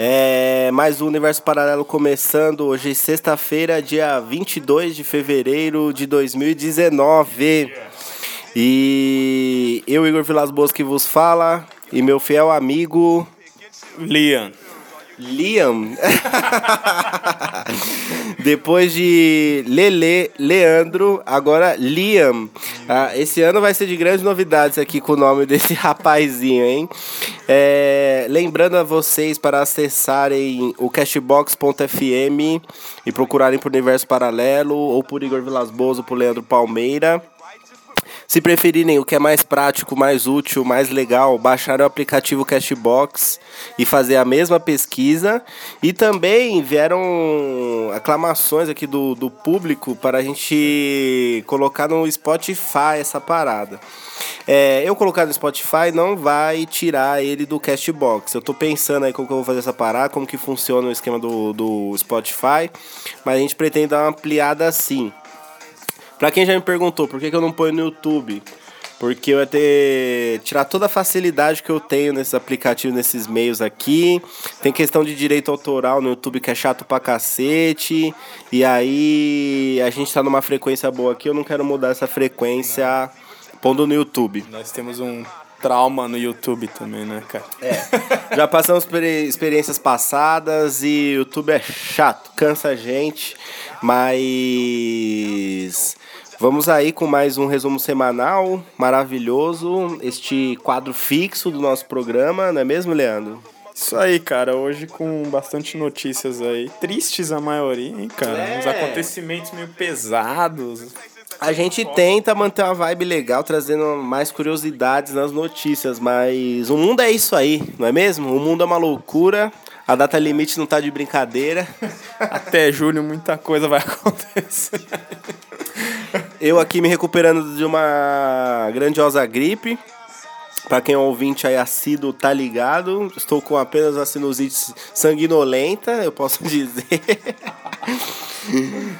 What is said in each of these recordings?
É, mais um Universo Paralelo começando hoje, sexta-feira, dia 22 de fevereiro de 2019. E eu, Igor Vilas Boas, que vos fala, e meu fiel amigo Liam. Liam. Depois de Lele, Leandro, agora Liam. Ah, esse ano vai ser de grandes novidades aqui com o nome desse rapazinho, hein? É, lembrando a vocês para acessarem o cashbox.fm e procurarem por Universo Paralelo ou por Igor Vilas ou por Leandro Palmeira. Se preferirem o que é mais prático, mais útil, mais legal, baixar o aplicativo Cashbox e fazer a mesma pesquisa. E também vieram aclamações aqui do, do público para a gente colocar no Spotify essa parada. É, eu colocar no Spotify não vai tirar ele do Cashbox. Eu tô pensando aí como que eu vou fazer essa parada, como que funciona o esquema do, do Spotify, mas a gente pretende dar uma ampliada assim. Pra quem já me perguntou por que, que eu não ponho no YouTube, porque eu ia ter. tirar toda a facilidade que eu tenho nesses aplicativos, nesses meios aqui. Tem questão de direito autoral no YouTube que é chato pra cacete. E aí a gente tá numa frequência boa aqui, eu não quero mudar essa frequência pondo no YouTube. Nós temos um trauma no YouTube também, né, cara? É. Já passamos por experiências passadas e o YouTube é chato, cansa a gente, mas vamos aí com mais um resumo semanal maravilhoso, este quadro fixo do nosso programa, não é mesmo, Leandro? Isso aí, cara. Hoje com bastante notícias aí. Tristes a maioria, hein, cara? É. Uns acontecimentos meio pesados. A gente tenta manter uma vibe legal, trazendo mais curiosidades nas notícias, mas o mundo é isso aí, não é mesmo? O mundo é uma loucura, a data limite não tá de brincadeira. Até julho muita coisa vai acontecer. Eu aqui me recuperando de uma grandiosa gripe. Pra quem é ouvinte aí assíduo, tá ligado. Estou com apenas a sinusite sanguinolenta, eu posso dizer.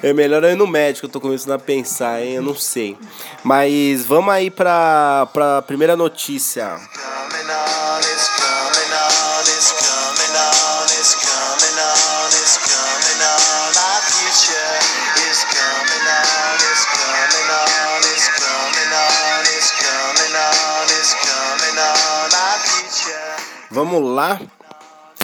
É melhor eu ir no médico, eu tô começando a pensar, hein? Eu não sei. Mas vamos aí pra, pra primeira notícia. Vamos lá.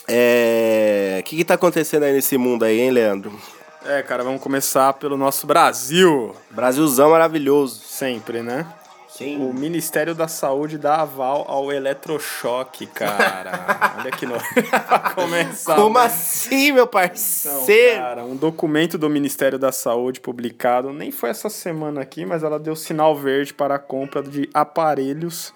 É... O que que tá acontecendo aí nesse mundo aí, hein, Leandro? É, cara, vamos começar pelo nosso Brasil. Brasilzão maravilhoso. Sempre, né? Sim. O Ministério da Saúde dá aval ao eletrochoque, cara. Olha que no... pra começar. Como né? assim, meu Então, parceiro? cara, um documento do Ministério da Saúde publicado, nem foi essa semana aqui, mas ela deu sinal verde para a compra de aparelhos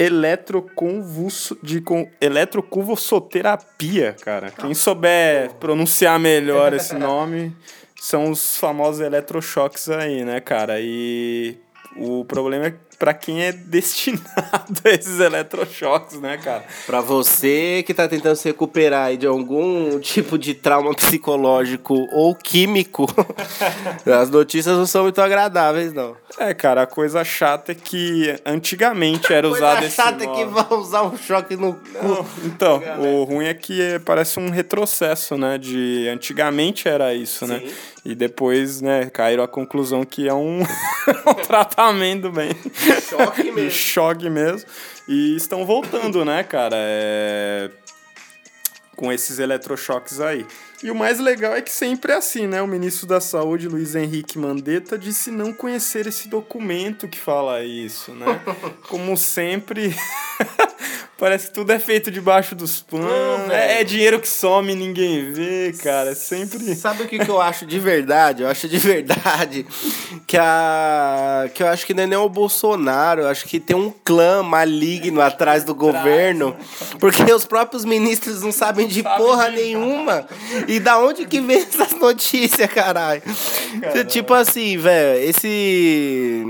eletroconvulso de com eletroconvulsoterapia, cara. Quem souber pronunciar melhor esse nome são os famosos eletrochoques aí, né, cara? E o problema é para quem é destinado a esses eletrochoques, né, cara? Pra você que tá tentando se recuperar aí de algum tipo de trauma psicológico ou químico, as notícias não são muito agradáveis, não. É, cara, a coisa chata é que antigamente era usado Coisa esse chata é que vai usar um choque no cu. Não, Então, o ruim é que é- parece um retrocesso, né? De antigamente era isso, né? E depois, né, caíram à conclusão que é um, um tratamento bem Choque mesmo. choque mesmo. E estão voltando, né, cara? É, Com esses eletrochoques aí. E o mais legal é que sempre é assim, né? O ministro da Saúde, Luiz Henrique Mandetta, disse não conhecer esse documento que fala isso, né? Como sempre, Parece que tudo é feito debaixo dos panos. Não, é, é dinheiro que some e ninguém vê, cara. É sempre. Sabe o que, que eu acho de verdade? Eu acho de verdade que a. que eu acho que não é nem o Bolsonaro, eu acho que tem um clã maligno atrás do governo. Porque os próprios ministros não sabem de porra nenhuma. E da onde que vem essas notícias, caralho? Tipo assim, velho, esse.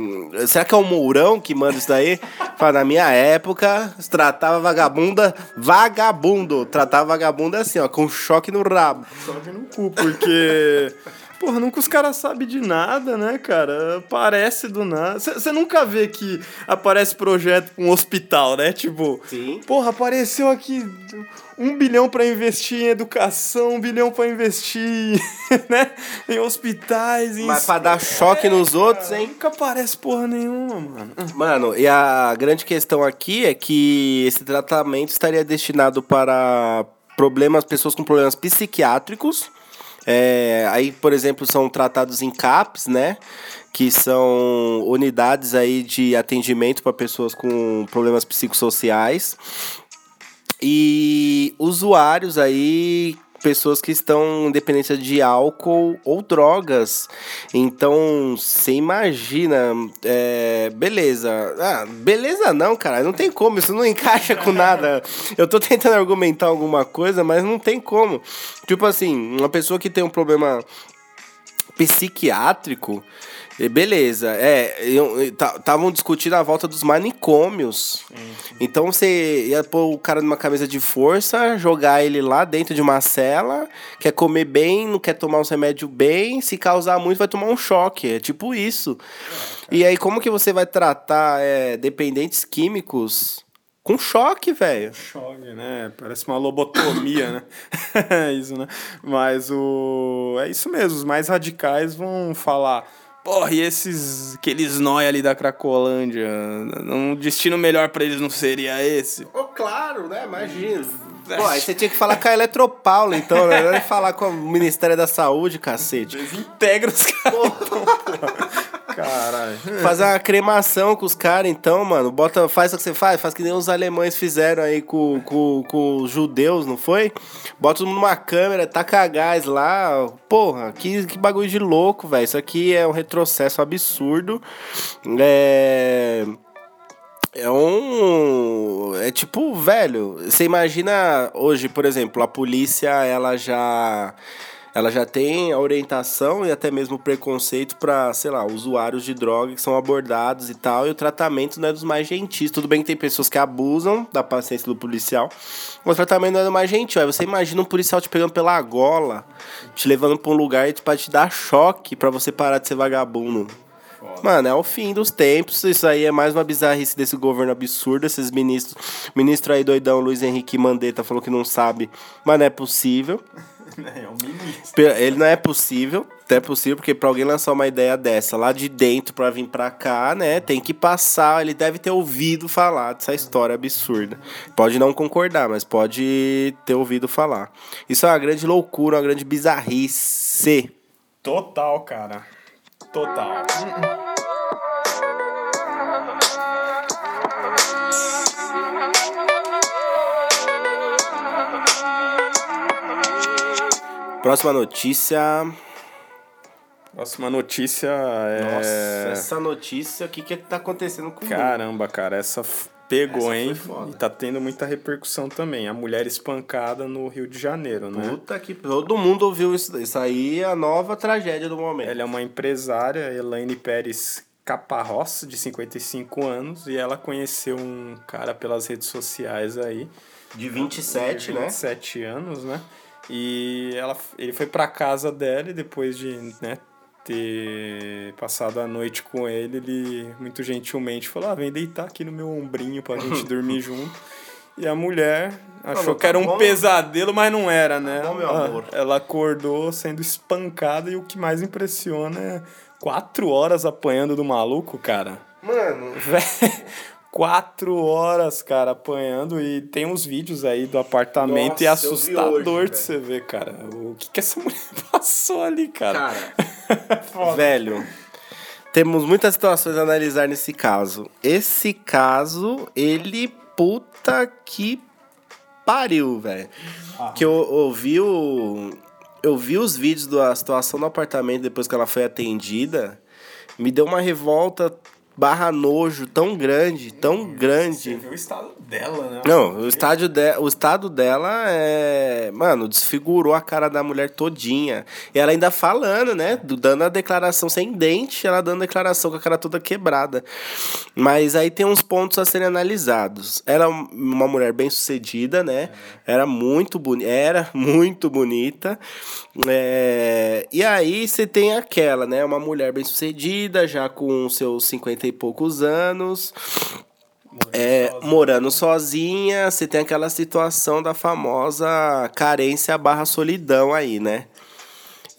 Será que é o Mourão que manda isso daí? Fala, na minha época, tratava vagabunda, vagabundo. Tratava vagabunda assim, ó, com choque no rabo. Sobe no cu, porque. Porra, nunca os caras sabem de nada, né, cara? Aparece do nada. Você nunca vê que aparece projeto com um hospital, né? Tipo, Sim. porra, apareceu aqui um bilhão pra investir em educação, um bilhão pra investir, né? Em hospitais, em. Mas pra dar choque nos outros, Cara, hein? Nunca aparece porra nenhuma, mano. Mano, e a grande questão aqui é que esse tratamento estaria destinado para problemas, pessoas com problemas psiquiátricos. É, aí, por exemplo, são tratados em CAPs, né? Que são unidades aí de atendimento para pessoas com problemas psicossociais. E usuários aí, pessoas que estão em dependência de álcool ou drogas. Então, você imagina, é, beleza. Ah, beleza não, cara, não tem como, isso não encaixa com nada. Eu tô tentando argumentar alguma coisa, mas não tem como. Tipo assim, uma pessoa que tem um problema psiquiátrico, e beleza, é, estavam discutindo a volta dos manicômios. Então você ia pôr o cara numa camisa de força, jogar ele lá dentro de uma cela, quer comer bem, não quer tomar os remédios bem, se causar muito vai tomar um choque, é tipo isso. e aí como que você vai tratar é, dependentes químicos com choque, velho? Choque, né? Parece uma lobotomia, né? é isso, né? Mas o. É isso mesmo, os mais radicais vão falar. Porra, e esses. aqueles nóia ali da Cracolândia? Um destino melhor pra eles não seria esse? Oh, claro, né? Imagina. Pô, aí você tinha que falar com a Eletropaulo, então, né? Não é falar com o Ministério da Saúde, cacete. Integra os caras. Caralho. Fazer uma cremação com os caras, então, mano. Bota, faz o que você faz, faz que nem os alemães fizeram aí com, com, com os judeus, não foi? Bota todo numa câmera, taca gás lá. Porra, que, que bagulho de louco, velho. Isso aqui é um retrocesso absurdo. É. É um. É tipo, velho. Você imagina hoje, por exemplo, a polícia, ela já. Ela já tem a orientação e até mesmo o preconceito para, sei lá, usuários de droga que são abordados e tal, e o tratamento não é dos mais gentis. Tudo bem que tem pessoas que abusam da paciência do policial, mas o tratamento não é do mais gentil. Aí você imagina um policial te pegando pela gola, te levando pra um lugar pra te dar choque para você parar de ser vagabundo. Mano, é o fim dos tempos. Isso aí é mais uma bizarrice desse governo absurdo. Esses ministros. Ministro aí doidão, Luiz Henrique Mandetta, falou que não sabe, mas não é possível. É um Ele não é possível. Não é possível, porque pra alguém lançar uma ideia dessa lá de dentro pra vir pra cá, né? Tem que passar. Ele deve ter ouvido falar dessa história absurda. Pode não concordar, mas pode ter ouvido falar. Isso é uma grande loucura, uma grande bizarrice. Total, cara. Total. Próxima notícia. Próxima notícia é. Nossa, essa notícia, o que que tá acontecendo com? Caramba, cara, essa pegou, Essa hein? foda. E tá tendo muita repercussão também. A mulher espancada no Rio de Janeiro, né? Puta que todo mundo ouviu isso. Isso aí é a nova tragédia do momento. Ela é uma empresária, Elaine Pérez Caparrós, de 55 anos, e ela conheceu um cara pelas redes sociais aí. De 27, de né? 27 anos, né? E ela, ele foi pra casa dela e depois de né, ter passado a noite com ele, ele muito gentilmente falou: ah, vem deitar aqui no meu ombrinho pra gente dormir junto. E a mulher achou Falou, que era "Tá um bom." pesadelo, mas não era, né? bom, meu Ela- amor. Ela acordou sendo espancada e o que mais impressiona é quatro horas apanhando do maluco, cara. Mano, Quatro horas, cara, apanhando. E tem uns vídeos aí do apartamento e é Nossa, eu vi assustador hoje, de você ver, cara. O que, que essa mulher passou ali, cara? cara, velho, temos muitas situações a analisar nesse caso. Esse caso, ele puta que pariu, velho. Que eu ouvi o. Eu vi os vídeos da situação do apartamento depois que ela foi atendida. Me deu uma revolta barra nojo tão grande, tão grande. viu o estado dela, né? Não, o, estádio de, o estado dela é. Mano, desfigurou a cara da mulher todinha. E ela ainda falando, né? do- Dando a declaração sem dente, ela dando a declaração com a cara toda quebrada. Mas aí tem uns pontos a serem analisados. Era uma mulher bem sucedida, né? Era muito bonita. Era muito bonita. É, E aí você tem aquela, né? Uma mulher bem sucedida, já com seus 50 e poucos anos. É, morando sozinha, você tem aquela situação da famosa carência barra solidão aí, né?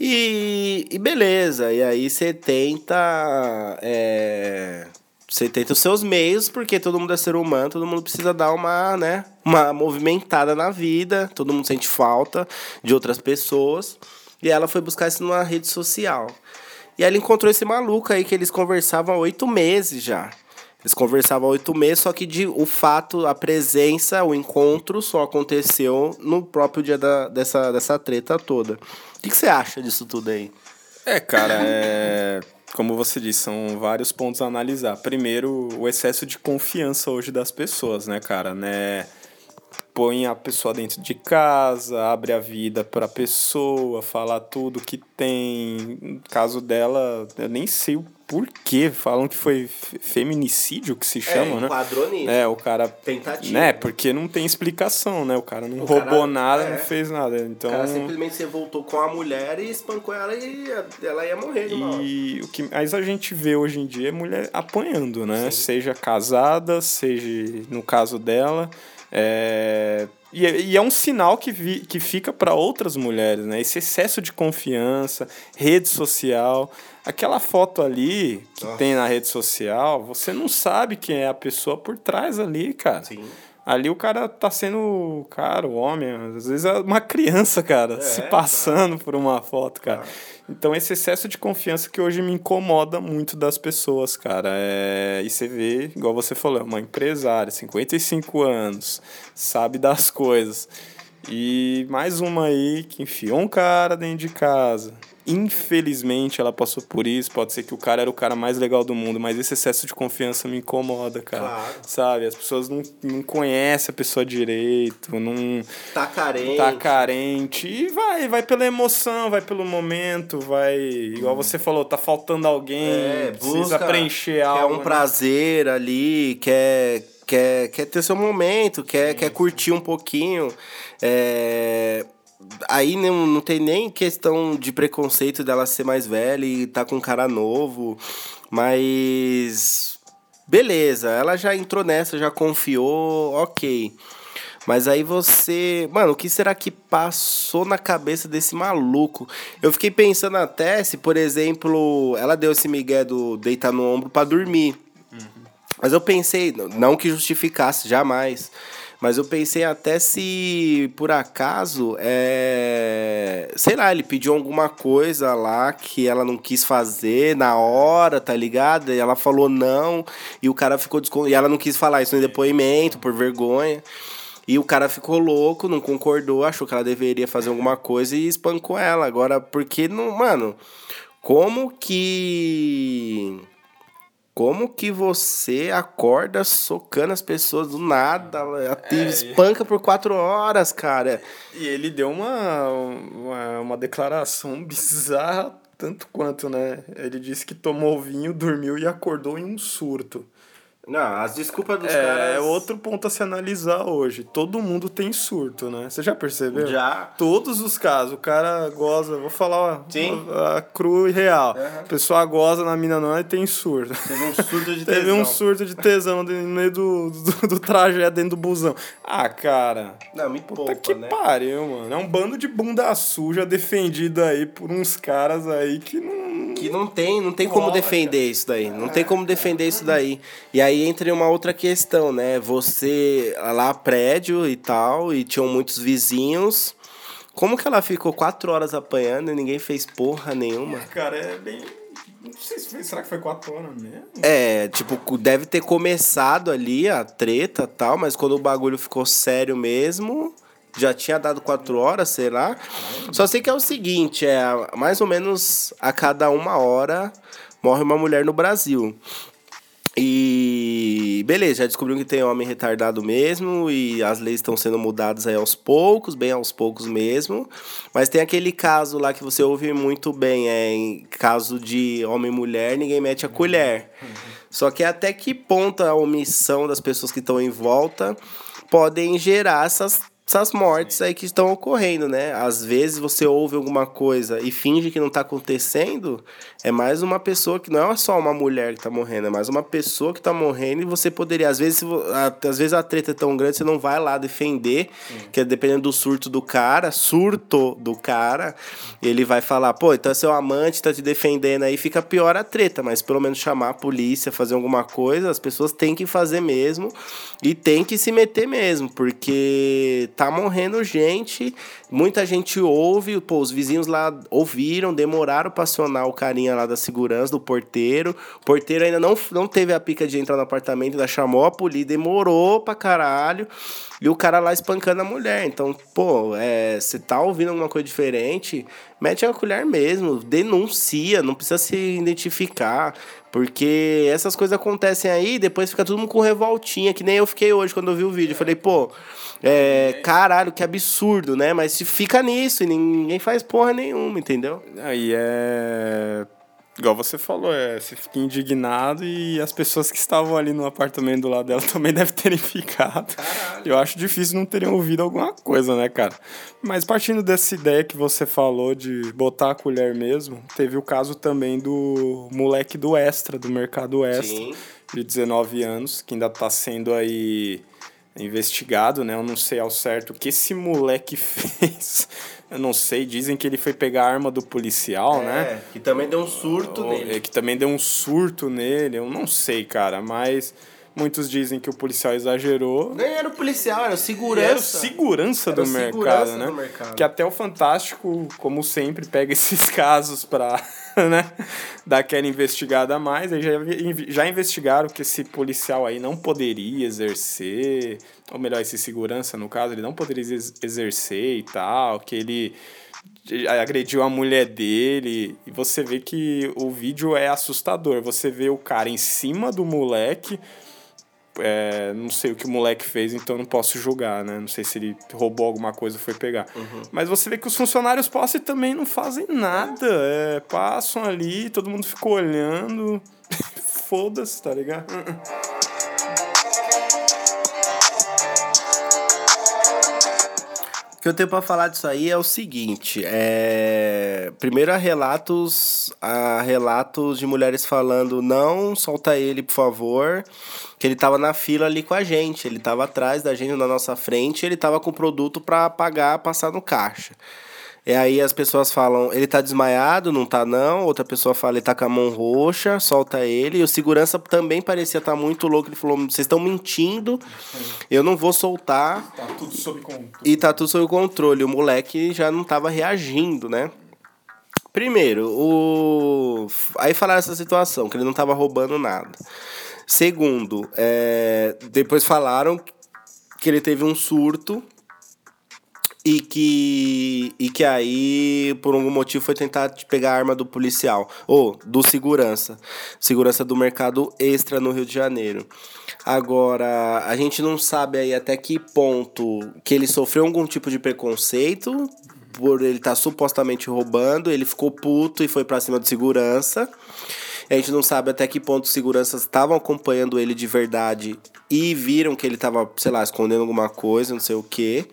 E, e beleza, e aí você tenta. É, você tenta os seus meios, porque todo mundo é ser humano, todo mundo precisa dar uma, né, uma movimentada na vida, todo mundo sente falta de outras pessoas. E ela foi buscar isso numa rede social. E ela encontrou esse maluco aí que eles conversavam há oito meses já. Eles conversavam há oito meses, só que de, o fato, a presença, o encontro só aconteceu no próprio dia da, dessa, dessa treta toda. O que, que você acha disso tudo aí? É, cara, é. Como você disse, são vários pontos a analisar. Primeiro, o excesso de confiança hoje das pessoas, né, cara? Né? Põe a pessoa dentro de casa, abre a vida pra pessoa, fala tudo que tem. No caso dela, eu nem sei o porquê. Falam que foi fe- feminicídio que se chama, né? enquadrou nisso. É, o cara. Tentativa. Né? Porque não tem explicação, né? O cara não O roubou cara- nada, é. não fez nada. Então. O cara simplesmente se voltou com a mulher e espancou ela e ela ia morrer de uma hora. E o que mais a gente vê hoje em dia é mulher apanhando, né? Seja casada, seja no caso dela. É... E, é- e é um sinal que, vi, que fica para outras mulheres, né? Esse excesso de confiança, rede social. Aquela foto ali que Nossa. tem na rede social, você não sabe quem é a pessoa por trás ali, cara. Sim. Ali o cara tá sendo, cara, o homem, às vezes é uma criança, cara, se tá. passando por uma foto, cara. Então esse excesso de confiança que hoje me incomoda muito das pessoas, cara. É... E você vê, igual você falou, é uma empresária, 55 anos, sabe das coisas. E mais uma aí que enfiou um cara dentro de casa. Infelizmente ela passou por isso. Pode ser que o cara era o cara mais legal do mundo, mas esse excesso de confiança me incomoda, cara. Claro. Sabe? As pessoas não, não conhecem a pessoa direito, não Tá carente. tá carente. E vai, vai pela emoção, vai pelo momento, vai. Igual você falou, tá faltando alguém, É, precisa busca, preencher quer algo. um né? prazer ali, quer, quer, quer ter seu momento, quer, quer curtir um pouquinho. É, Aí não, não tem nem questão de preconceito dela ser mais velha e tá com um cara novo, mas beleza, ela já entrou nessa, já confiou, ok. Mas aí você. Mano, o que será que passou na cabeça desse maluco? Eu fiquei pensando até se, por exemplo, ela deu esse migué do deitar no ombro pra dormir. Mas eu pensei, não que justificasse, jamais. Mas eu pensei até se, por acaso, é... sei lá, ele pediu alguma coisa lá que ela não quis fazer na hora, tá ligado? E ela falou não, e o cara ficou descon... E ela não quis falar isso no depoimento, por vergonha. E o cara ficou louco, não concordou, achou que ela deveria fazer alguma coisa e espancou ela. Agora, porque não. Mano, como que. Como que você acorda socando as pessoas do nada? Te espanca por quatro horas, cara. E ele deu uma, uma, uma declaração bizarra, tanto quanto, né? Ele disse que tomou vinho, dormiu e acordou em um surto. Não, as desculpas dos É, caras. outro ponto a se analisar hoje. Todo mundo tem surto, né? Você já percebeu? Já. Todos os casos. O cara goza, vou falar Sim. a, a cru e real. Aham. A pessoa goza na mina não e tem surto. Teve um surto de Teve um tesão. surto de tesão no meio do, do, do trajeto dentro do busão. Ah, cara. Não, me Puta poupa, que né? pariu, mano. É um bando de bunda suja defendido aí por uns caras aí que não. Que não tem, não tem como defender isso daí. Não tem como defender isso daí. E aí entra uma outra questão, né? Você lá prédio e tal, e tinham muitos vizinhos. Como que ela ficou quatro horas apanhando e ninguém fez porra nenhuma? Cara, é bem. Não sei se foi, será que foi 4 horas mesmo? É, tipo, deve ter começado ali a treta e tal, mas quando o bagulho ficou sério mesmo, já tinha dado quatro horas, sei lá. Só sei que é o seguinte, é mais ou menos a cada uma hora morre uma mulher no Brasil. E beleza, já descobriu que tem homem retardado mesmo e as leis estão sendo mudadas aí aos poucos, bem aos poucos mesmo. Mas tem aquele caso lá que você ouve muito bem, é em caso de homem e mulher, ninguém mete a colher. Só que até que ponto a omissão das pessoas que estão em volta podem gerar essas essas mortes aí que estão ocorrendo, né? Às vezes você ouve alguma coisa e finge que não está acontecendo, é mais uma pessoa que não é só uma mulher que está morrendo, é mais uma pessoa que está morrendo e você poderia, às vezes, a, às vezes a treta é tão grande, você não vai lá defender, Sim. que é dependendo do surto do cara, surto do cara, ele vai falar, pô, então é seu amante tá te defendendo aí, fica pior a treta, mas pelo menos chamar a polícia, fazer alguma coisa, as pessoas têm que fazer mesmo e tem que se meter mesmo, porque tá morrendo gente, muita gente ouve, pô, os vizinhos lá ouviram, demoraram para acionar o carinha lá da segurança, do porteiro. O porteiro ainda não, não teve a pica de entrar no apartamento, ainda chamou a polícia, demorou pra caralho. E o cara lá espancando a mulher. Então, pô, é, você tá ouvindo alguma coisa diferente, mete a colher mesmo, denuncia, não precisa se identificar. Porque essas coisas acontecem aí, depois fica todo mundo com revoltinha, que nem eu fiquei hoje quando eu vi o vídeo. Falei, pô, é, caralho, que absurdo, né? Mas se fica nisso e ninguém faz porra nenhuma, entendeu? Aí é Igual você falou, é, você fica indignado e as pessoas que estavam ali no apartamento do lado dela também devem terem ficado. Caralho. Eu acho difícil não terem ouvido alguma coisa, né, cara? Mas partindo dessa ideia que você falou de botar a colher mesmo, teve o caso também do moleque do Extra, do Mercado Extra, Sim. de 19 anos, que ainda tá sendo aí investigado, né? Eu não sei ao certo o que esse moleque fez eu não sei, dizem que ele foi pegar a arma do policial, é, né? Que também deu um surto nele. É, que também deu um surto nele. Eu não sei, cara, mas muitos dizem que o policial exagerou. Nem era o policial, era o segurança. Era o segurança, do, mercado, segurança né? do mercado, Que até o Fantástico, como sempre, pega esses casos pra né, dar aquela investigada a mais. Aí já, já investigaram que esse policial aí não poderia exercer ou melhor, esse segurança, no caso, ele não poderia exercer e tal, que ele agrediu a mulher dele. E você vê que o vídeo é assustador. Você vê o cara em cima do moleque. É, não sei o que o moleque fez, então não posso julgar, né? Não sei se ele roubou alguma coisa foi pegar. Uhum. Mas você vê que os funcionários posse também não fazem nada. É, passam ali, todo mundo ficou olhando. Foda-se, tá ligado? O que eu tenho para falar disso aí é o seguinte, é... primeiro há relatos, há relatos de mulheres falando, não, solta ele, por favor, que ele tava na fila ali com a gente, ele tava atrás da gente, na nossa frente, ele tava com produto para pagar, passar no caixa. E aí as pessoas falam, ele tá desmaiado, não tá não. Outra pessoa fala, ele tá com a mão roxa, solta ele. E o segurança também parecia estar tá muito louco. Ele falou, vocês estão mentindo, eu não vou soltar. Tá tudo sob controle. E tá tudo sob controle. O moleque já não tava reagindo, né? Primeiro, o... aí falaram essa situação, que ele não tava roubando nada. Segundo, é... depois falaram que ele teve um surto e que e que aí por algum motivo foi tentar pegar a arma do policial. Ou do segurança. Segurança do mercado extra no Rio de Janeiro. Agora a gente não sabe aí até que ponto que ele sofreu algum tipo de preconceito por ele estar tá supostamente roubando ele ficou puto e foi para cima do segurança. A gente não sabe até que ponto os seguranças estavam acompanhando ele de verdade e viram que ele estava sei lá escondendo alguma coisa não sei o que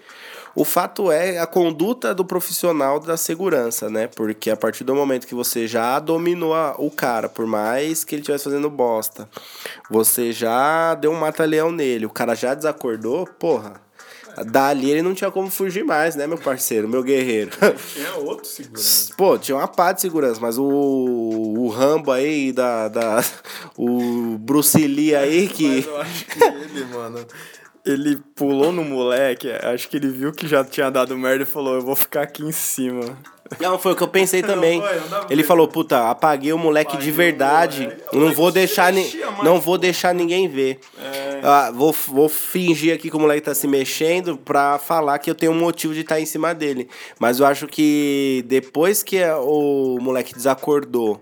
o fato é a conduta do profissional da segurança, né? Porque a partir do momento que você já dominou a, o cara, por mais que ele estivesse fazendo bosta, você já deu um mata-leão nele, o cara já desacordou, porra. Dali ele não tinha como fugir mais, né, meu parceiro, meu guerreiro. Tinha outro segurança. Pô, tinha uma pá de segurança, mas o, o Rambo aí, da, da, o Bruce Lee aí que... Mas eu acho que ele, mano ele pulou no moleque, acho que ele viu que já tinha dado merda e falou, eu vou ficar aqui em cima. Não, foi o que eu pensei também. foi, não dá pra Ele falou, puta, apaguei o moleque de Apaguei o verdade. moleque. Não vou deixar ni- mexia não vou deixar ninguém ver. É. Ah, vou, vou fingir aqui que o moleque tá se mexendo pra falar que eu tenho um motivo de estar em cima dele. Mas eu acho que depois que o moleque desacordou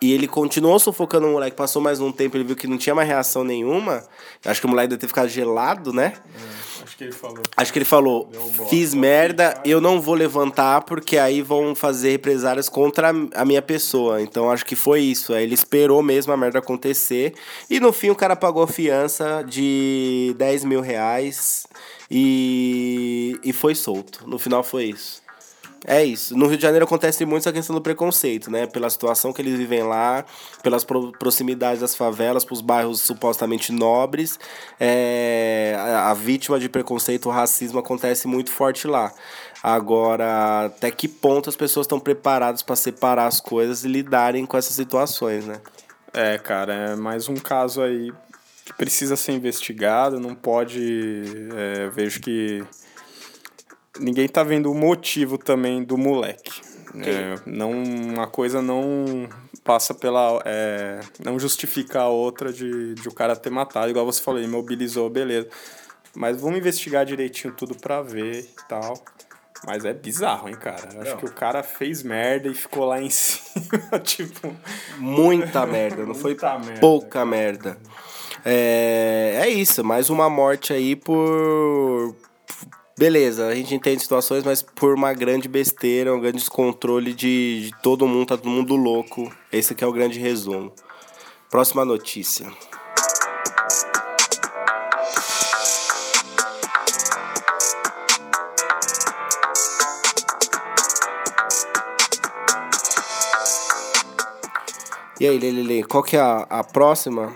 e ele continuou sufocando o moleque, passou mais um tempo, ele viu que não tinha mais reação nenhuma. Acho que o moleque deve ter ficado gelado, né? Acho que ele falou. Acho que ele falou: fiz merda, eu não vou levantar porque aí vão fazer represálias contra a minha pessoa. Então acho que foi isso. Aí ele esperou mesmo a merda acontecer. E no fim o cara pagou a fiança de 10 mil reais e, e foi solto. No final foi isso. É isso. No Rio de Janeiro acontece muito essa questão do preconceito, né? Pela situação que eles vivem lá, pelas pro- proximidades das favelas, pros bairros supostamente nobres. É, a, a vítima de preconceito, o racismo acontece muito forte lá. Agora, até que ponto as pessoas estão preparadas para separar as coisas e lidarem com essas situações, né? É, cara, é mais um caso aí que precisa ser investigado, não pode. é, vejo que ninguém tá vendo o motivo também do moleque. É, não, uma coisa não passa pela. é, não justifica a outra de, de o cara ter matado, igual você falou, ele mobilizou, beleza. Mas vamos investigar direitinho tudo pra ver e tal. Mas é bizarro, hein, cara? Eu acho que o cara fez merda e ficou lá em cima, tipo. Muita merda, não foi merda, pouca merda. É, é isso, mais uma morte aí por. Beleza, a gente entende situações, mas por uma grande besteira, um grande descontrole de, de todo mundo, tá todo mundo louco. Esse aqui é o grande resumo. Próxima notícia. E aí, Lelele, qual que é a, a próxima?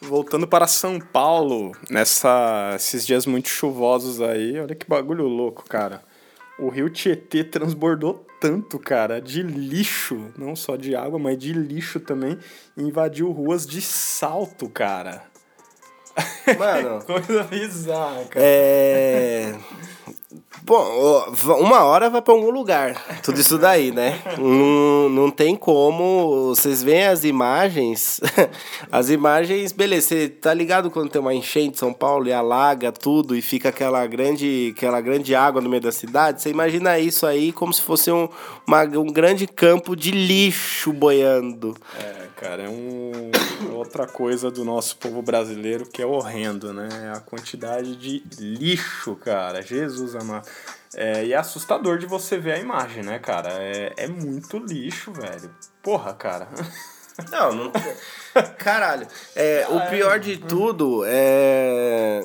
Voltando para São Paulo, nessa, esses dias muito chuvosos aí, olha que bagulho louco, cara. O rio Tietê transbordou tanto, cara, de lixo, não só de água, mas de lixo também, invadiu ruas de salto, cara. Mano, Coisa bizarra, cara. É. Bom, uma hora vai pra algum lugar. Tudo isso daí, né? Não, não tem como. Vocês veem as imagens. As imagens, beleza, você tá ligado quando tem uma enchente em São Paulo e alaga tudo e fica aquela grande, aquela grande água no meio da cidade? Você imagina isso aí como se fosse um, uma- um grande campo de lixo boiando. É, cara, é um, outra coisa do nosso povo brasileiro que é horrendo, né? A quantidade de lixo, cara. Jesus amado. É, e é assustador de você ver a imagem, né, cara? É, é muito lixo, velho. Porra, cara. Não, não. Caralho. É, o pior de tudo é.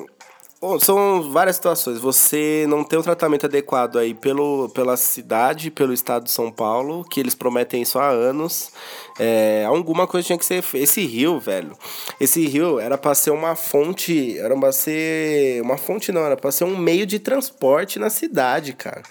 Bom, são várias situações. Você não tem um tratamento adequado aí pelo, pela cidade, pelo estado de São Paulo, que eles prometem isso há anos. É, alguma coisa tinha que ser. Esse rio, velho. Esse rio era pra ser uma fonte. Era pra ser. Uma fonte não, era pra ser um meio de transporte na cidade, cara.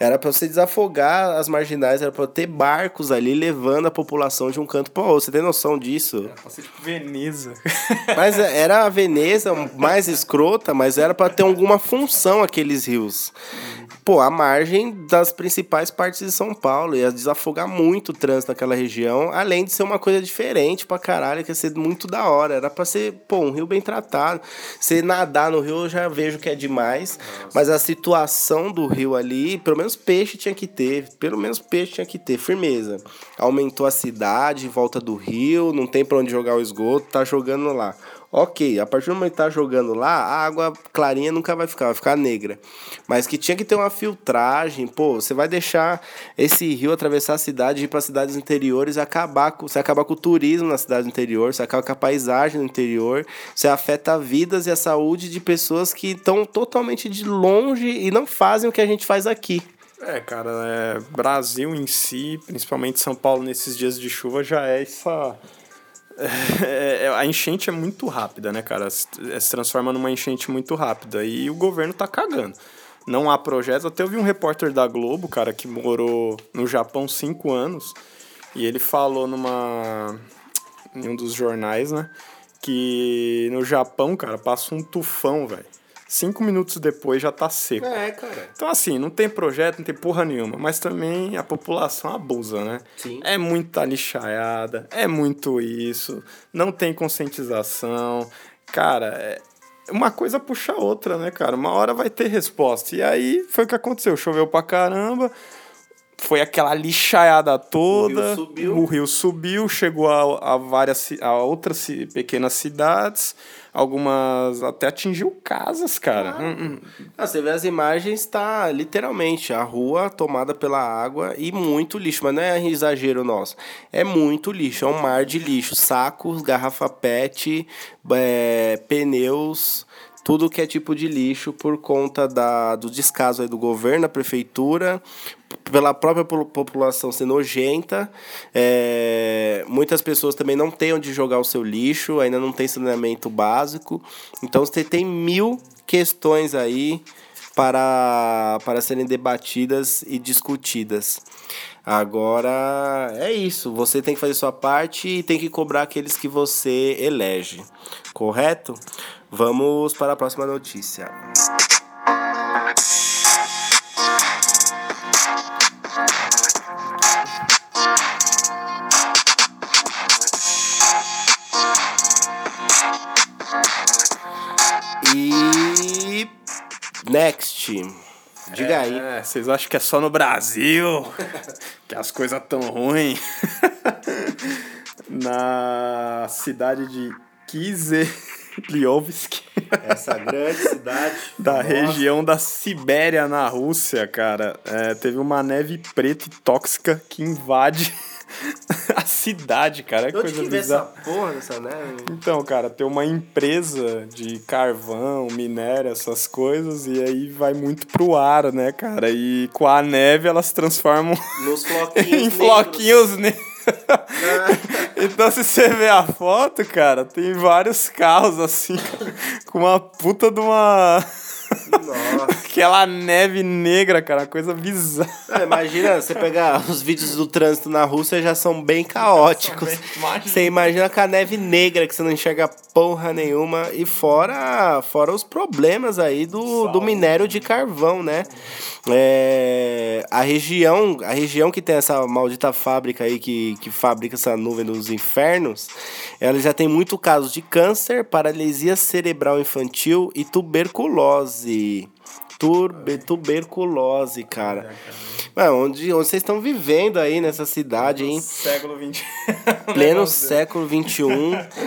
Era pra você desafogar as marginais, era pra ter barcos ali levando a população de um canto pro outro. Você tem noção disso? Você tipo Veneza. Mas era a Veneza mais escrota, mas era pra ter alguma função aqueles rios. Pô, a margem das principais partes de São Paulo ia desafogar muito o trânsito naquela região, além de ser uma coisa diferente pra caralho, que ia ser muito da hora. Era pra ser, pô, um rio bem tratado. Você nadar no rio eu já vejo que é demais, mas a situação do rio ali, pelo menos peixe tinha que ter, pelo menos peixe tinha que ter, firmeza. Aumentou a cidade em volta do rio, não tem pra onde jogar o esgoto, tá jogando lá. Ok, a partir do momento que tá jogando lá, a água clarinha nunca vai ficar, vai ficar negra. Mas que tinha que ter uma filtragem, pô, você vai deixar esse rio atravessar a cidade, ir para cidades interiores e acabar com, você acaba com o turismo na cidade interior, você acaba com a paisagem no interior, você afeta vidas e a saúde de pessoas que estão totalmente de longe e não fazem o que a gente faz aqui. É, cara, é, Brasil em si, principalmente São Paulo nesses dias de chuva, já é essa. é, é, a enchente é muito rápida, né, cara? Se, se transforma numa enchente muito rápida. E o governo tá cagando. Não há projetos. Até eu vi um repórter da Globo, cara, que morou no Japão cinco anos. E ele falou numa. em um dos jornais, né? Que no Japão, cara, passa um tufão, velho. Cinco minutos depois já tá seco. É, cara. Então, assim, não tem projeto, não tem porra nenhuma. Mas também a população abusa, né? Sim. É muita lixaiada, é muito isso, não tem conscientização. Cara, é. Uma coisa puxa a outra, né, cara? Uma hora vai ter resposta. E aí foi o que aconteceu. Choveu pra caramba, foi aquela lixaiada toda. subiu. O rio subiu, chegou a, a várias a outras pequenas cidades. Algumas até atingiu casas, cara. Hum, hum. Ah, você vê as imagens, tá literalmente a rua tomada pela água e muito lixo, mas não é exagero nosso. É muito lixo, é um mar de lixo, sacos, garrafa PET, é, pneus, tudo que é tipo de lixo por conta da, do descaso aí do governo, da prefeitura, pela própria po- população ser nojenta. É, muitas pessoas também não têm onde jogar o seu lixo, ainda não tem saneamento básico. Então você tem mil questões aí para, para serem debatidas e discutidas. Agora é isso, você tem que fazer sua parte e tem que cobrar aqueles que você elege, correto? Vamos para a próxima notícia. Next. Diga aí. É, vocês acham que é só no Brasil que as coisas tão ruins? Na cidade de Kiselyovsk, Essa grande cidade da famosa. região da Sibéria, na Rússia, cara, é, teve uma neve preta e tóxica que invade a cidade, cara. É De onde coisa que vem essa bizarra. porra dessa neve? Então, cara, tem uma empresa de carvão, minério, essas coisas, e aí vai muito pro ar, né, cara? E com a neve elas transformam Nos floquinhos. em floquinhos negros. então, se você ver a foto, cara, tem vários carros assim, com uma puta de uma. Nossa. Aquela neve negra, cara, coisa bizarra. Ah, imagina, você pegar os vídeos do trânsito na Rússia já são bem caóticos. bem- imagina. Você imagina com a neve negra que você não enxerga porra nenhuma. E fora, fora os problemas aí do, do minério de carvão, né? É, a região a região que tem essa maldita fábrica aí que, que fabrica essa nuvem dos infernos, ela já tem muito casos de câncer, paralisia cerebral infantil e tuberculose. Turbe, tuberculose, cara. Mano, onde, onde vocês estão vivendo aí nessa cidade, hein? Século XX. Pleno século XXI,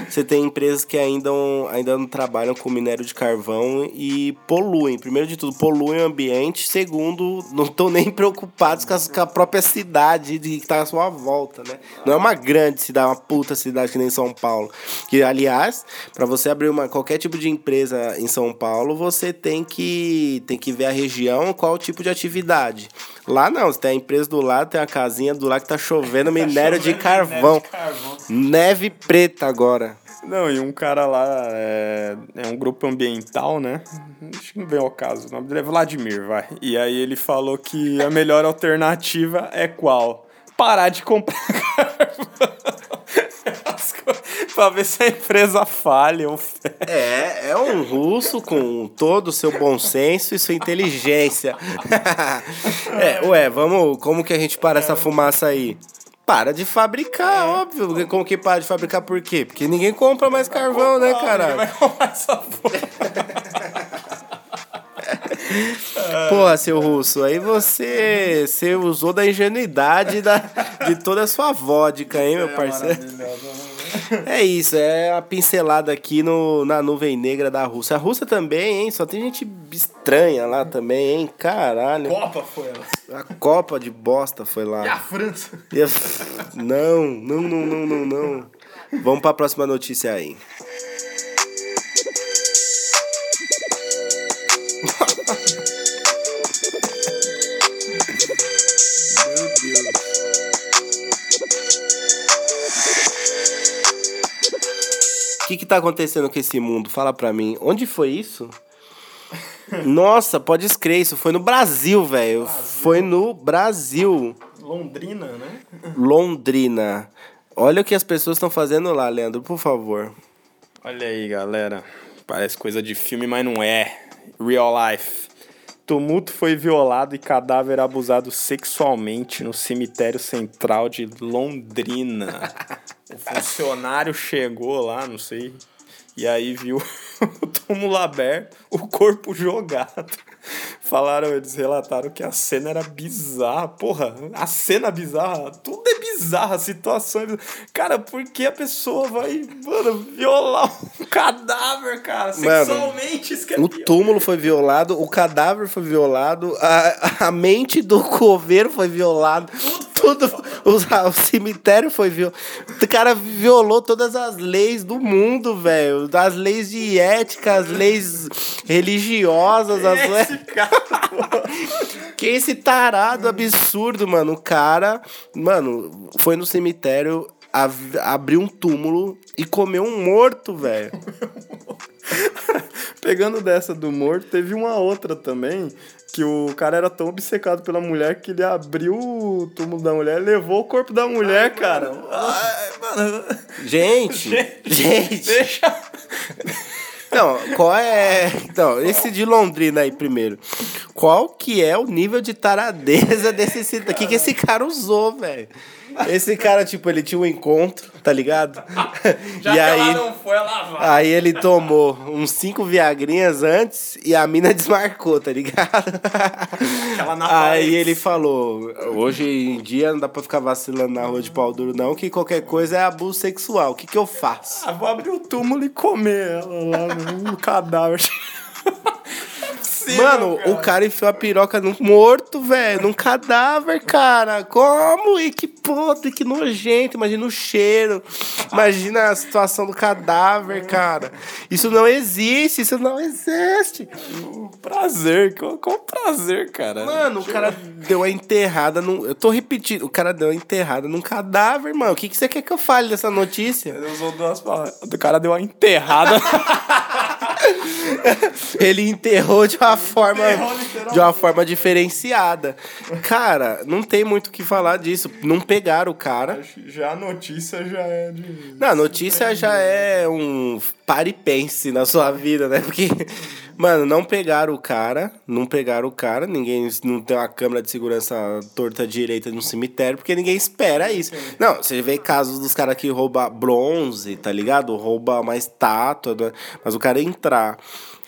você tem empresas que ainda, ainda não trabalham com minério de carvão e poluem. Primeiro de tudo, poluem o ambiente. Segundo, não estão nem preocupados com, as- com a própria cidade de que está à sua volta, né? Não é uma grande cidade, uma puta cidade que nem São Paulo. Que, aliás, para você abrir uma, qualquer tipo de empresa em São Paulo, você tem que, tem que ver a região, qual o tipo de atividade. Lá não, você tem a empresa do lado, tem a casinha do lado que tá chovendo minério de carvão. Neve preta agora. Não, e um cara lá é, é um grupo ambiental, né? Acho que não vem ao caso. O nome dele é Vladimir, vai. E aí ele falou que a melhor alternativa é qual? Parar de comprar carvão. Co- pra ver se a empresa falha ou É, é um russo com todo o seu bom senso e sua inteligência. é, ué, vamos. Como que a gente para essa fumaça aí? Para de fabricar, óbvio. Porque Como que para de fabricar por quê? Porque ninguém compra mais carvão, né, caralho? Vai comprar essa porra. Porra, seu russo, aí você, você usou da ingenuidade da, de toda a sua vodka, hein, meu parceiro? É isso, é a pincelada aqui no, na nuvem negra da Rússia. A Rússia também, hein? Só tem gente estranha lá também, hein? Caralho. Copa foi ela. A Copa de bosta foi lá. E a França? E a- Não, não, não, não, não, não. Vamos pra próxima notícia aí. Que que tá acontecendo com esse mundo? Fala pra mim. Onde foi isso? Nossa, pode escrever, isso foi no Brasil, velho. Foi no Brasil. Londrina, né? Londrina. Olha o que as pessoas estão fazendo lá, Leandro, por favor. Olha aí, galera. Parece coisa de filme, mas não é. Real life. Tumulto foi violado e cadáver abusado sexualmente no cemitério central de Londrina. O funcionário chegou lá, não sei, e aí viu o túmulo aberto, o corpo jogado. Falaram, eles relataram que a cena era bizarra. Porra, a cena bizarra, tudo é bizarra, situações. Cara, por que a pessoa vai, mano, violar um cadáver, cara? Sexualmente, isso que é O pior. túmulo foi violado, o cadáver foi violado, a, a mente do coveiro foi violado, tudo, o, o cemitério foi violado. O cara violou todas as leis do mundo, velho. As leis de ética, as leis religiosas, as leis. Esse cara, Que esse tarado absurdo, mano. O cara, mano, foi no cemitério, ab- abriu um túmulo e comeu um morto, velho. Pegando dessa do morto, teve uma outra também. Que o cara era tão obcecado pela mulher que ele abriu o túmulo da mulher e levou o corpo da mulher, cara. Ai, mano. Gente, gente. Deixa. Então, qual é. Então, esse de Londrina aí primeiro. Qual que é o nível de taradeza desse? O que, que esse cara usou, velho? Esse cara, tipo, ele tinha um encontro, tá ligado? Já e aí. não foi, ela vai. Aí ele tomou uns cinco viagrinhas antes e a mina desmarcou, tá ligado? Aí parede. ele falou: hoje em dia não dá pra ficar vacilando na rua de pau duro, não, que qualquer coisa é abuso sexual. O que, que eu faço? Ah, vou abrir o túmulo e comer ela lá no cadáver. Possível, Mano, o cara enfiou a piroca num morto, velho, num cadáver, cara. Como? E que podre, que nojento. Imagina o cheiro. Imagina a situação do cadáver, cara. Isso não existe, isso não existe. Prazer, qual prazer, cara? Mano, o cara deu a enterrada num. Eu tô repetindo, o cara deu a enterrada num cadáver, mano. O que, que você quer que eu fale dessa notícia? Ele usou duas palavras. O cara deu uma enterrada. Ele enterrou de uma forma de uma forma diferenciada. Cara, não tem muito o que falar disso. Não pegaram o cara. já a notícia já é de. Não, a notícia já é um paripense na sua vida, né? Porque, mano, não pegaram o cara, não pegaram o cara, ninguém não tem uma câmera de segurança torta direita no cemitério, porque ninguém espera isso. Não, você vê casos dos caras que roubam bronze, tá ligado? Rouba uma estátua, né? mas o cara entrar.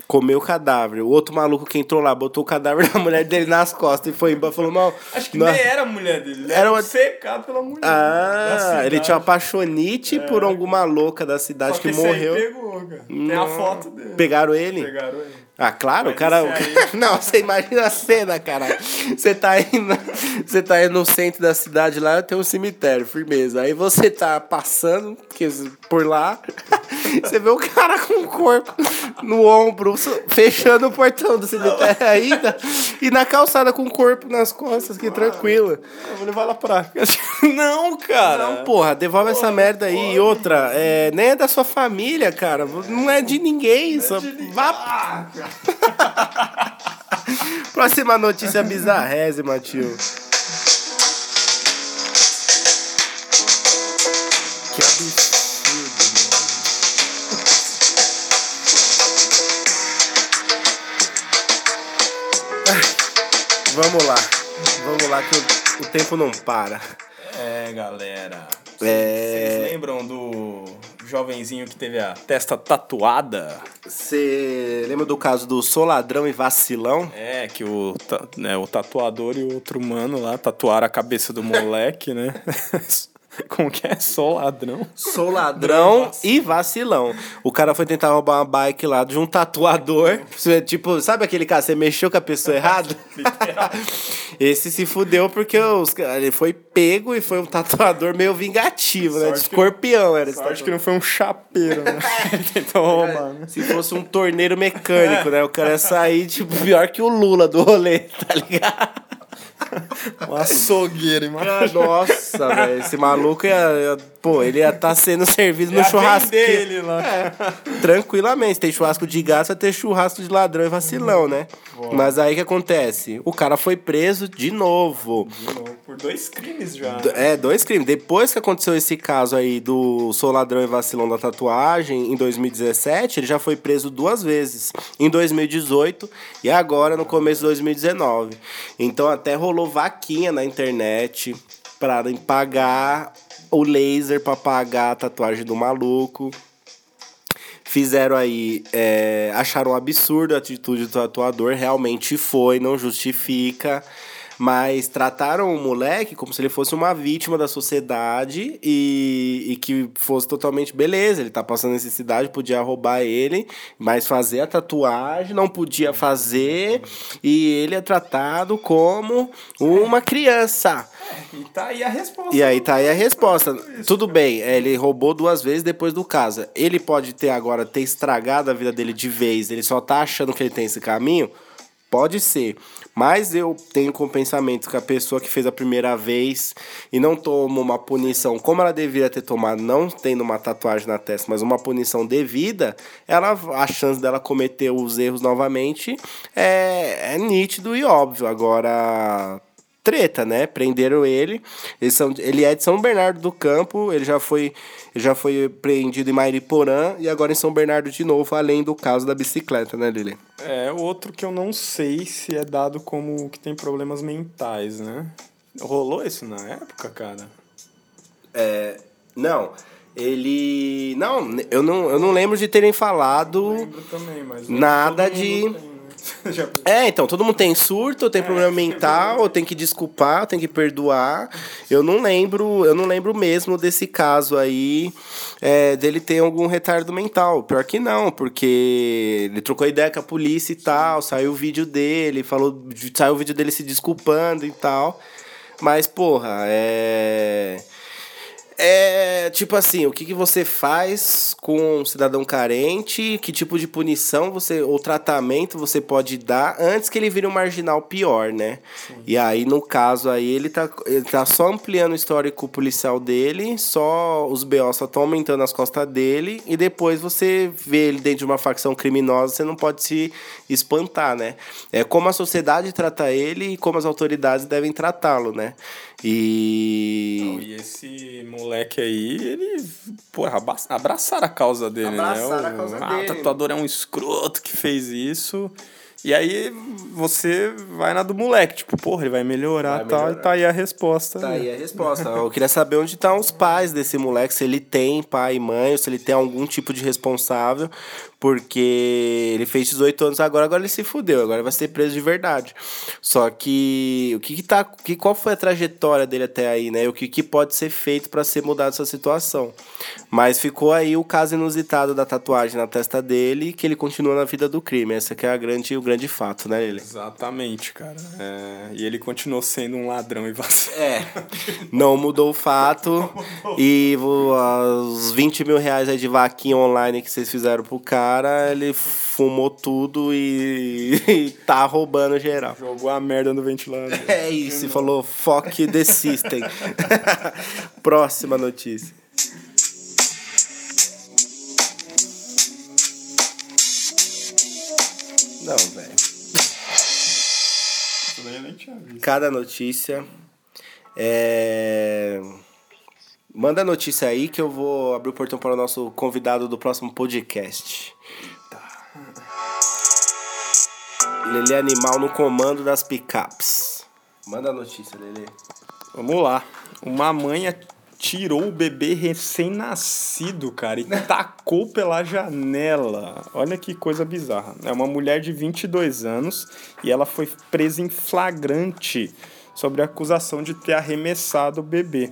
Comeu o cadáver. O outro maluco que entrou lá botou o cadáver da mulher dele nas costas e foi embora. Falou, mal. Acho que não- nem era a mulher dele. Ele Era era uma- secado pela mulher. Ah, ele tinha uma paixonite por alguma louca da cidade Só que, aí morreu. pegou, cara. Tem a foto dele. Pegaram ele? Pegaram ele. Ah, claro, Mas o cara. cara- Não, você imagina a cena, caralho. Você tá aí, na- você tá aí no centro da cidade lá, tem um cemitério, firmeza. Aí você tá passando por lá, você vê o cara com o corpo no ombro, fechando o portão do cemitério ainda, e na calçada com o corpo nas costas, que tranquila. Eu vou levar ela pra. Não, cara. Não, porra, devolve essa merda aí. E outra, é, nem é da sua família, cara. Não é de ninguém. Só... Vá... Próxima notícia bizarrésima, tio. Que absurdo, Vamos lá. Vamos lá que o, o tempo não para. É, galera. É. Vocês lembram do jovenzinho que teve a testa tatuada? Você lembra do caso do Soladrão e Vacilão? É, que o, né, o tatuador e o outro mano lá tatuaram a cabeça do moleque, né? Como que é? Só ladrão. Sou ladrão e vacilão. O cara foi tentar roubar uma bike lá de um tatuador. Tipo, sabe aquele cara, você mexeu com a pessoa errada? Esse se fudeu porque os, ele foi pego e foi um tatuador meio vingativo, né? De Sorte que- escorpião era esse Acho que não foi um chapeiro, né? Ele tentou roubar, né? Se fosse um torneiro mecânico, né? O cara ia sair, tipo, pior que o Lula do rolê, tá ligado? Um açougueiro, imagina. Nossa, velho. Esse maluco ia, ia Pô, ele ia estar sendo servido no churrasco. ele lá. Tranquilamente. Se tem churrasco de gato, vai ter churrasco de ladrão e vacilão, né? Mas aí o que acontece? O cara foi preso de novo. Por dois crimes já. É, dois crimes. Depois que aconteceu esse caso aí do Sou Ladrão e Vacilão da Tatuagem, em 2017, ele já foi preso duas vezes. Em 2018 e agora no começo de 2019. Então até rolou vaquinha na internet pra pagar o laser pra pagar a tatuagem do maluco. Fizeram aí, é, acharam um absurdo a atitude do tatuador, realmente foi, não justifica. Mas trataram o moleque como se ele fosse uma vítima da sociedade e, e que fosse totalmente beleza. Ele tá passando necessidade, podia roubar ele, mas fazer a tatuagem não podia fazer. E ele é tratado como uma criança. E tá aí a resposta. E aí tá aí a resposta. Tudo bem, é, ele roubou duas vezes depois do caso. Ele pode ter agora ter estragado a vida dele de vez, ele só tá achando que ele tem esse caminho? Pode ser. Mas eu tenho com o pensamento que a pessoa que fez a primeira vez e não toma uma punição como ela deveria ter tomado, não tendo uma tatuagem na testa, mas uma punição devida, ela, a chance dela cometer os erros novamente é, é nítido e óbvio. Agora, treta, né? Prenderam ele. Eles são, ele é de São Bernardo do Campo, ele já foi, já foi prendido em Mairiporã e agora em São Bernardo de novo, além do caso da bicicleta, né, Lili? É, outro que eu não sei se é dado como que tem problemas mentais, né? Rolou isso na época, cara? É, não, ele. Não, eu não, eu não lembro de terem falado. Também. Nada de- tem, É, então, todo mundo tem surto, tem problema mental, ou tem que desculpar, tem que perdoar. Eu não lembro, eu não lembro mesmo desse caso aí é, dele ter algum retardo mental. Pior que não, porque ele trocou ideia com a polícia e tal, saiu o vídeo dele, falou, saiu o vídeo dele se desculpando e tal. Mas, porra, é. É tipo assim, o que, que você faz com um cidadão carente, que tipo de punição você ou tratamento você pode dar antes que ele vire um marginal pior, né? E aí, no caso aí, ele tá, ele tá só ampliando o histórico policial dele, só os BO só estão aumentando as costas dele, e depois você vê ele dentro de uma facção criminosa, você não pode se espantar, né? É como a sociedade trata ele e como as autoridades devem tratá-lo, né? E. E esse moleque aí, ele, porra, abraçaram a causa dele, Abraçaram né? a causa ah, dele. o tatuador é um escroto que fez isso. E aí você vai na do moleque, tipo, porra, ele vai melhorar e tal, e tá aí a resposta. Tá aí a resposta. Eu queria saber onde estão os pais desse moleque, se ele tem pai e mãe, ou se ele tem algum tipo de responsável, porque ele fez 18 anos agora, agora ele se fudeu, agora vai ser preso de verdade. Só que o que, que tá, que qual foi a trajetória dele até aí, né? O que, que pode ser feito para ser mudado essa situação? Mas ficou aí o caso inusitado da tatuagem na testa dele, que ele continua na vida do crime. Essa que é a grande, o grande fato, né, ele? Exatamente, cara. É, e ele continuou sendo um ladrão e vacilo. É, não mudou o fato. E os 20 mil reais aí de vaquinha online que vocês fizeram pro cara, ele fumou tudo e, e tá roubando geral. Jogou a merda no ventilador. É isso, e falou fuck the system. Próxima notícia. Não, velho. Cada notícia. É... Manda a notícia aí que eu vou abrir o portão para o nosso convidado do próximo podcast. Lele Animal no comando das picapes. Manda a notícia, Lele. Vamos lá. Uma mãe tirou o bebê recém-nascido, cara, e tacou pela janela. Olha que coisa bizarra. É uma mulher de 22 anos e ela foi presa em flagrante sobre a acusação de ter arremessado o bebê.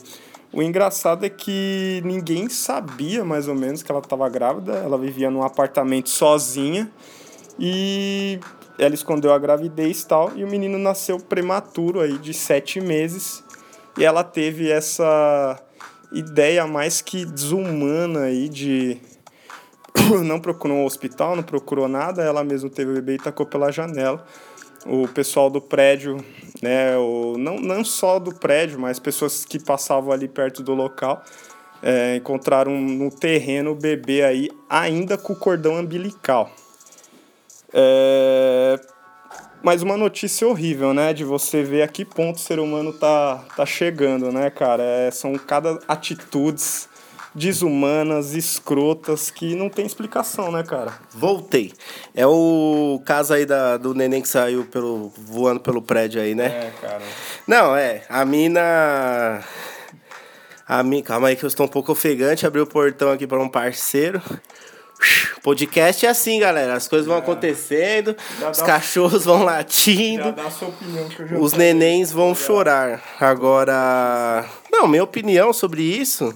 O engraçado é que ninguém sabia mais ou menos que ela estava grávida. Ela vivia num apartamento sozinha e ela escondeu a gravidez e tal. E o menino nasceu prematuro aí de sete meses. E ela teve essa ideia mais que desumana aí de não procurou um hospital, não procurou nada, ela mesma teve o bebê e tacou pela janela. O pessoal do prédio, né, o, não, não só do prédio, mas pessoas que passavam ali perto do local, É, encontraram no terreno o bebê aí, ainda com o cordão umbilical. É... Mas uma notícia horrível, né? De você ver a que ponto o ser humano tá, tá chegando, né, cara? É, são cada atitudes desumanas, escrotas, que não tem explicação, né, cara? Voltei. É o caso aí da, do neném que saiu pelo, voando pelo prédio aí, né? É, cara. Não, é. A mina. A mina. Calma aí que eu estou um pouco ofegante. Abri o portão aqui para um parceiro. Podcast é assim, galera. As coisas vão acontecendo, Já os cachorros vão latindo. Os nenéns vão chorar. Agora, não, minha opinião sobre isso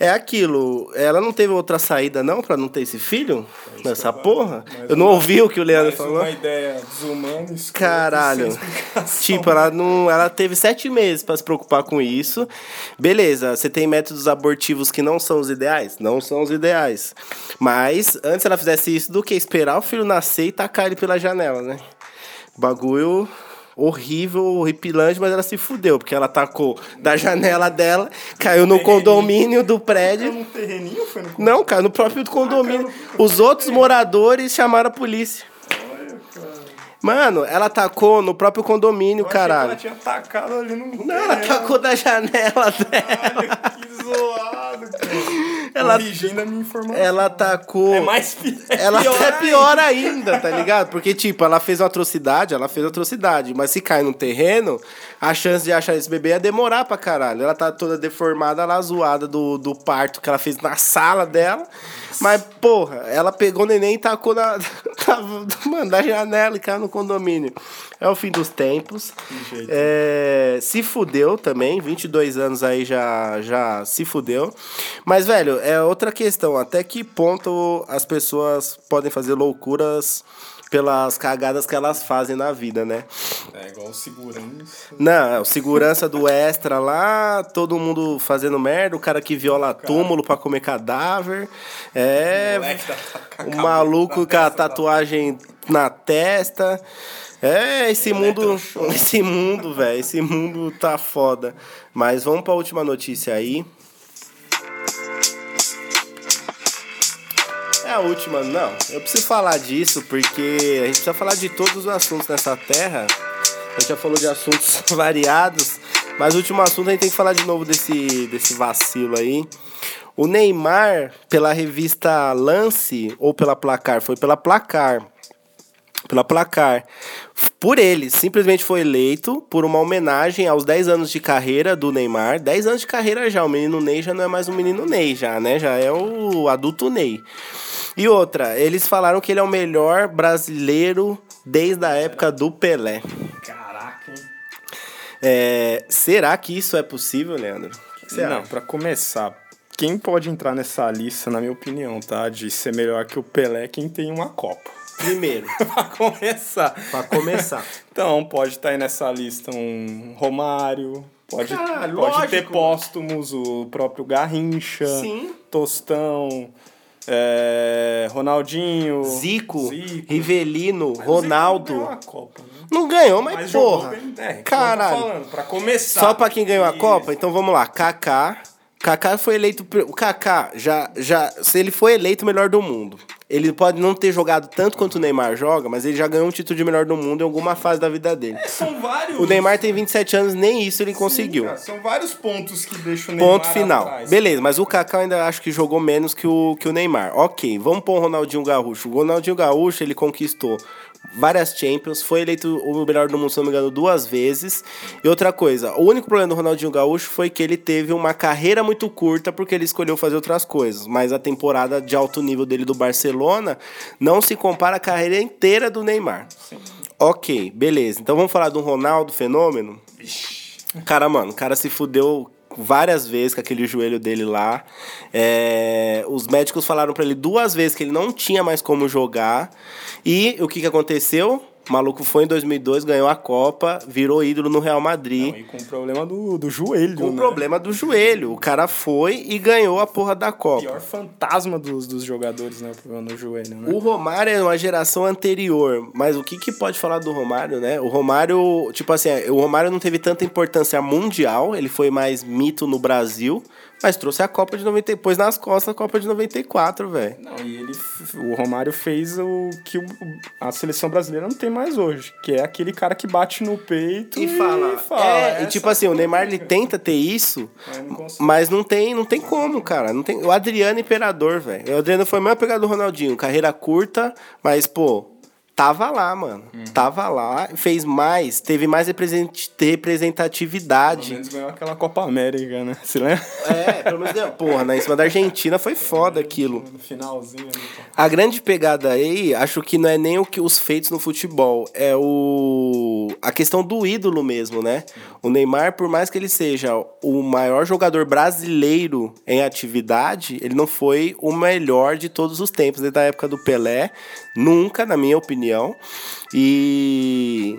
é aquilo. Ela não teve outra saída não pra não ter esse filho nessa porra. Eu não ouvi o que o Leandro Mais falou. uma ideia desumana, Caralho. Tipo, ela não, ela teve sete meses pra se preocupar com isso. Beleza, você tem métodos abortivos que não são os ideais, não são os ideais. Mas antes ela fizesse isso do que esperar o filho nascer e tacar ele pela janela, né? Bagulho horrível, horripilante, mas ela se fudeu, porque ela tacou da janela dela, caiu no condomínio do prédio. num terreninho? Foi no Não, cara, no próprio condomínio. Os outros moradores chamaram a polícia. Mano, ela tacou no próprio condomínio, caralho. Ela tinha tacado ali no Não, ela tacou da janela dela. Caralho, que zoado, cara. Ela- Corrigindo a minha informação. Ela tacou. É mais pi- é Ela pior é ainda. pior ainda, tá ligado? Porque, tipo, ela fez uma atrocidade, ela fez atrocidade. Mas se cai no terreno, a chance de achar esse bebê ia demorar pra caralho. Ela tá toda deformada lá, zoada do, do parto que ela fez na sala dela. Mas, porra, ela pegou o neném e tacou na, mano, da janela e caiu no condomínio. É o fim dos tempos. É, se fudeu também, 22 anos aí já, já se fudeu. Mas, velho, é outra questão. Até que ponto as pessoas podem fazer loucuras pelas cagadas que elas fazem na vida, né? É igual o segurança. Não, o segurança do extra lá, todo mundo fazendo merda, o cara que viola túmulo pra comer cadáver. É. Tá a O cabeça maluco na com a tatuagem na testa. É, esse mundo. Esse mundo, velho. Esse mundo tá foda. Mas vamos pra última notícia aí. É a última, não. Eu preciso falar disso porque a gente precisa falar de todos os assuntos nessa terra. A gente já falou de assuntos variados, mas o último assunto a gente tem que falar de novo desse, desse vacilo aí. O Neymar, pela revista Lance, ou pela Placar, foi pela Placar. Pela Placar. Por ele, simplesmente foi eleito por uma homenagem aos 10 anos de carreira do Neymar. 10 anos de carreira já, o menino Ney já não é mais um menino Ney, já, né? Já é o adulto Ney. E outra, eles falaram que ele é o melhor brasileiro desde a época do Pelé. Caraca, hein? É, será que isso é possível, Leandro? Não, pra começar, quem pode entrar nessa lista, na minha opinião, tá? De ser melhor que o Pelé é quem tem uma Copa. Primeiro, pra começar. pra começar. Então, pode estar aí nessa lista um Romário, pode, Cara, pode ter póstumos o próprio Garrincha, Sim. Tostão, é, Ronaldinho, Zico, Zico. Rivelino, Mas o Zico não Ronaldo. ganhou a Copa, né? Não ganhou, mas, Mas porra. bem, é, Caralho. falando, pra começar. Só pra quem ganhou a. Copa? Então vamos lá. Kaká. Kaká foi eleito. O Kaká já, já. Se ele foi eleito o melhor do mundo. Ele pode não ter jogado tanto quanto o Neymar joga, mas ele já ganhou um título de melhor do mundo em alguma fase da vida dele. São vários. O Neymar tem 27 anos, nem isso ele conseguiu. Cara, são vários pontos que deixam o Neymar Ponto final. atrás. Beleza, mas o Kaká ainda acho que jogou menos que o, que o Neymar. Ok, vamos pôr o Ronaldinho Gaúcho. O Ronaldinho Gaúcho, ele conquistou várias Champions, foi eleito o melhor do mundo, se não me engano, duas vezes. E outra coisa, o único problema do Ronaldinho Gaúcho foi que ele teve uma carreira muito curta porque ele escolheu fazer outras coisas. Mas a temporada de alto nível dele do Barcelona não se compara à carreira inteira do Neymar. Ok, beleza. Então vamos falar do Ronaldo Fenômeno? Cara, mano, o cara se fudeu várias vezes com aquele joelho dele lá. É, os médicos falaram pra ele duas vezes que ele não tinha mais como jogar. E o que, que aconteceu? O maluco foi em 2002, ganhou a Copa, virou ídolo no Real Madrid. Não, e com o problema do, do joelho, com o né? problema do joelho. O cara foi e ganhou a porra da Copa. pior fantasma dos, dos jogadores, né? O problema do joelho, né? O Romário é uma geração anterior, mas o que, que pode falar do Romário, né? O Romário, tipo assim, o Romário não teve tanta importância mundial, ele foi mais mito no Brasil, mas trouxe a Copa de 90, pôs nas costas a Copa de 94, velho. Não, e ele, o Romário fez o que o- a seleção brasileira não tem mais hoje, que é aquele cara que bate no peito E fala, é, e tipo assim, o Neymar ele tenta ter isso, Mas não mas não tem, não tem como, cara. Não tem, o Adriano Imperador, velho. O Adriano foi a mesma pegada do Ronaldinho, carreira curta, mas pô, tava lá, mano. Uhum. Tava lá, fez mais, teve mais represent- Pelo representatividade. menos ganhou aquela Copa América, né? Se lembra? É, pelo menos. Porra, né? Em cima da Argentina foi foda aquilo. No finalzinho. A grande pegada aí, acho que não é nem o que os feitos no futebol, é o a questão do ídolo mesmo, né? O Neymar, por mais que ele seja o maior jogador brasileiro em atividade, ele não foi o melhor de todos os tempos, desde a época do Pelé, nunca, na minha opinião. E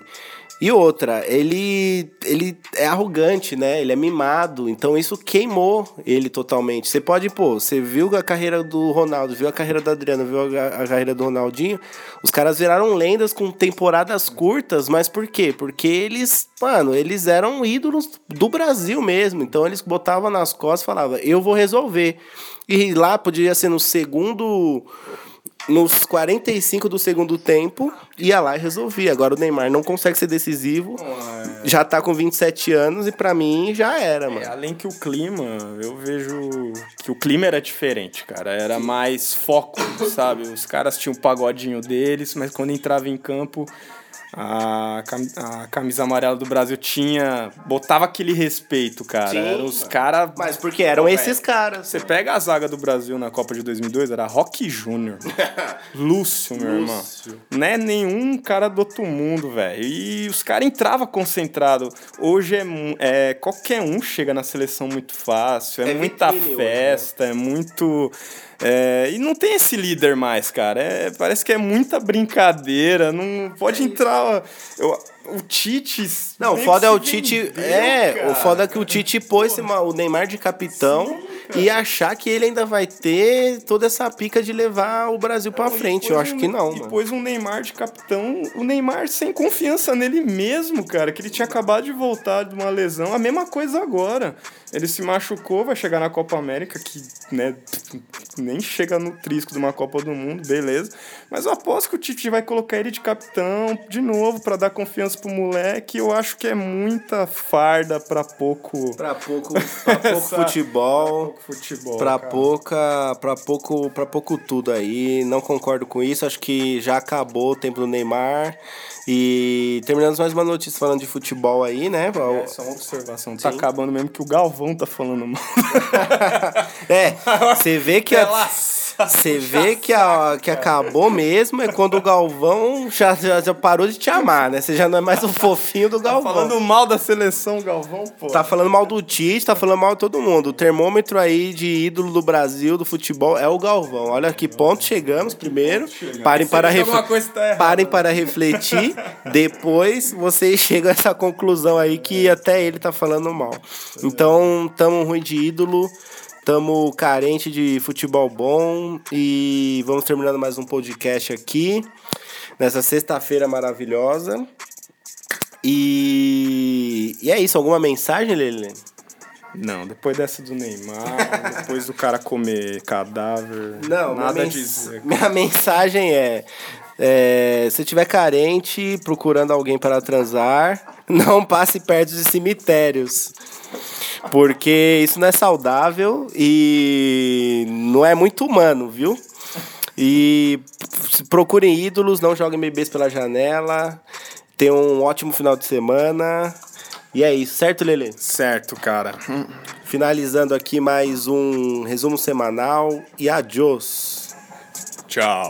e outra, ele, ele é arrogante, né? Ele é mimado, então isso queimou ele totalmente. Você pode, pô, você viu a carreira do Ronaldo, viu a carreira do Adriano, viu a, a carreira do Ronaldinho. Os caras viraram lendas com temporadas curtas, mas por quê? Porque eles, mano, eles eram ídolos do Brasil mesmo. Então eles botavam nas costas e falavam, eu vou resolver. E lá podia ser no segundo nos 45 do segundo tempo, ia lá e resolvia. Agora o Neymar não consegue ser decisivo, já tá com 27 anos e pra mim já era, É, mano. além que o clima, eu vejo que o clima era diferente, cara. Era mais foco, sabe? Os caras tinham o pagodinho deles, mas quando entrava em campo, a, a camisa amarela do Brasil tinha. botava aquele respeito, cara. Sim, Eram os caras. Mas porque eram esses caras. Você pega a zaga do Brasil na Copa de 2002, era Rock Júnior. Lúcio, meu irmão. Não é nenhum cara do outro mundo, velho. E os caras entravam concentrado. Hoje é, é. Qualquer um chega na seleção muito fácil. É, É muita vitrine hoje, né? festa, é muito. É, e não tem esse líder mais, cara. É, parece que é muita brincadeira. Não pode entrar. eu- o Tite. Não, o foda é o Tite. vendeu, é, cara. o foda é que o Tite pôs o Neymar de capitão e achar que ele ainda vai ter toda essa pica de levar o Brasil pra frente. Eu acho um- que não, E pôs um Neymar de capitão, o Neymar sem confiança nele mesmo, cara, que ele tinha acabado de voltar de uma lesão. A mesma coisa agora. Ele se machucou, vai chegar na Copa América, que né, nem chega no trisco de uma Copa do Mundo, beleza. Mas eu aposto que o Tite vai colocar ele de capitão de novo pra dar confiança pro moleque. Eu acho que é muita farda pra pouco, Pra pouco, pra pouco futebol. pouco futebol. Pra cara. pouca, pra pouco, pra pouco tudo aí. Não concordo com isso. Acho que já acabou o tempo do Neymar. E terminamos mais uma notícia falando de futebol aí, né? É, só uma observação. Tá acabando mesmo que o Galvão tá falando mal. É, você vê que você vê que, a, que acabou mesmo é quando o Galvão já, já, já parou de te amar, né? Você já não é mais o fofinho do Galvão. Falando mal da seleção, Galvão, pô. Tá falando mal do Tite, tá falando mal de todo mundo. O termômetro aí de ídolo do Brasil, do futebol, é o Galvão. Olha que ponto chegamos primeiro. Parem para, ref... tá. Parem para refletir. Depois vocês chegam a essa conclusão aí que até ele tá falando mal. Então, tamo ruim de ídolo. Tamo carente de futebol bom. E vamos terminando mais um podcast aqui. Nessa sexta-feira maravilhosa. E... e é isso, alguma mensagem, Lele? Não, depois dessa do Neymar, depois do cara comer cadáver, Não, nada minha, a mens- dizer. minha mensagem é, é: se tiver carente, procurando alguém para transar, não passe perto de cemitérios. Porque isso não é saudável e não é muito humano, viu? E procurem ídolos, não joguem bebês pela janela. Tenham um ótimo final de semana. E é isso, certo, Lele? Certo, cara. Finalizando aqui mais um resumo semanal e adiós. Tchau.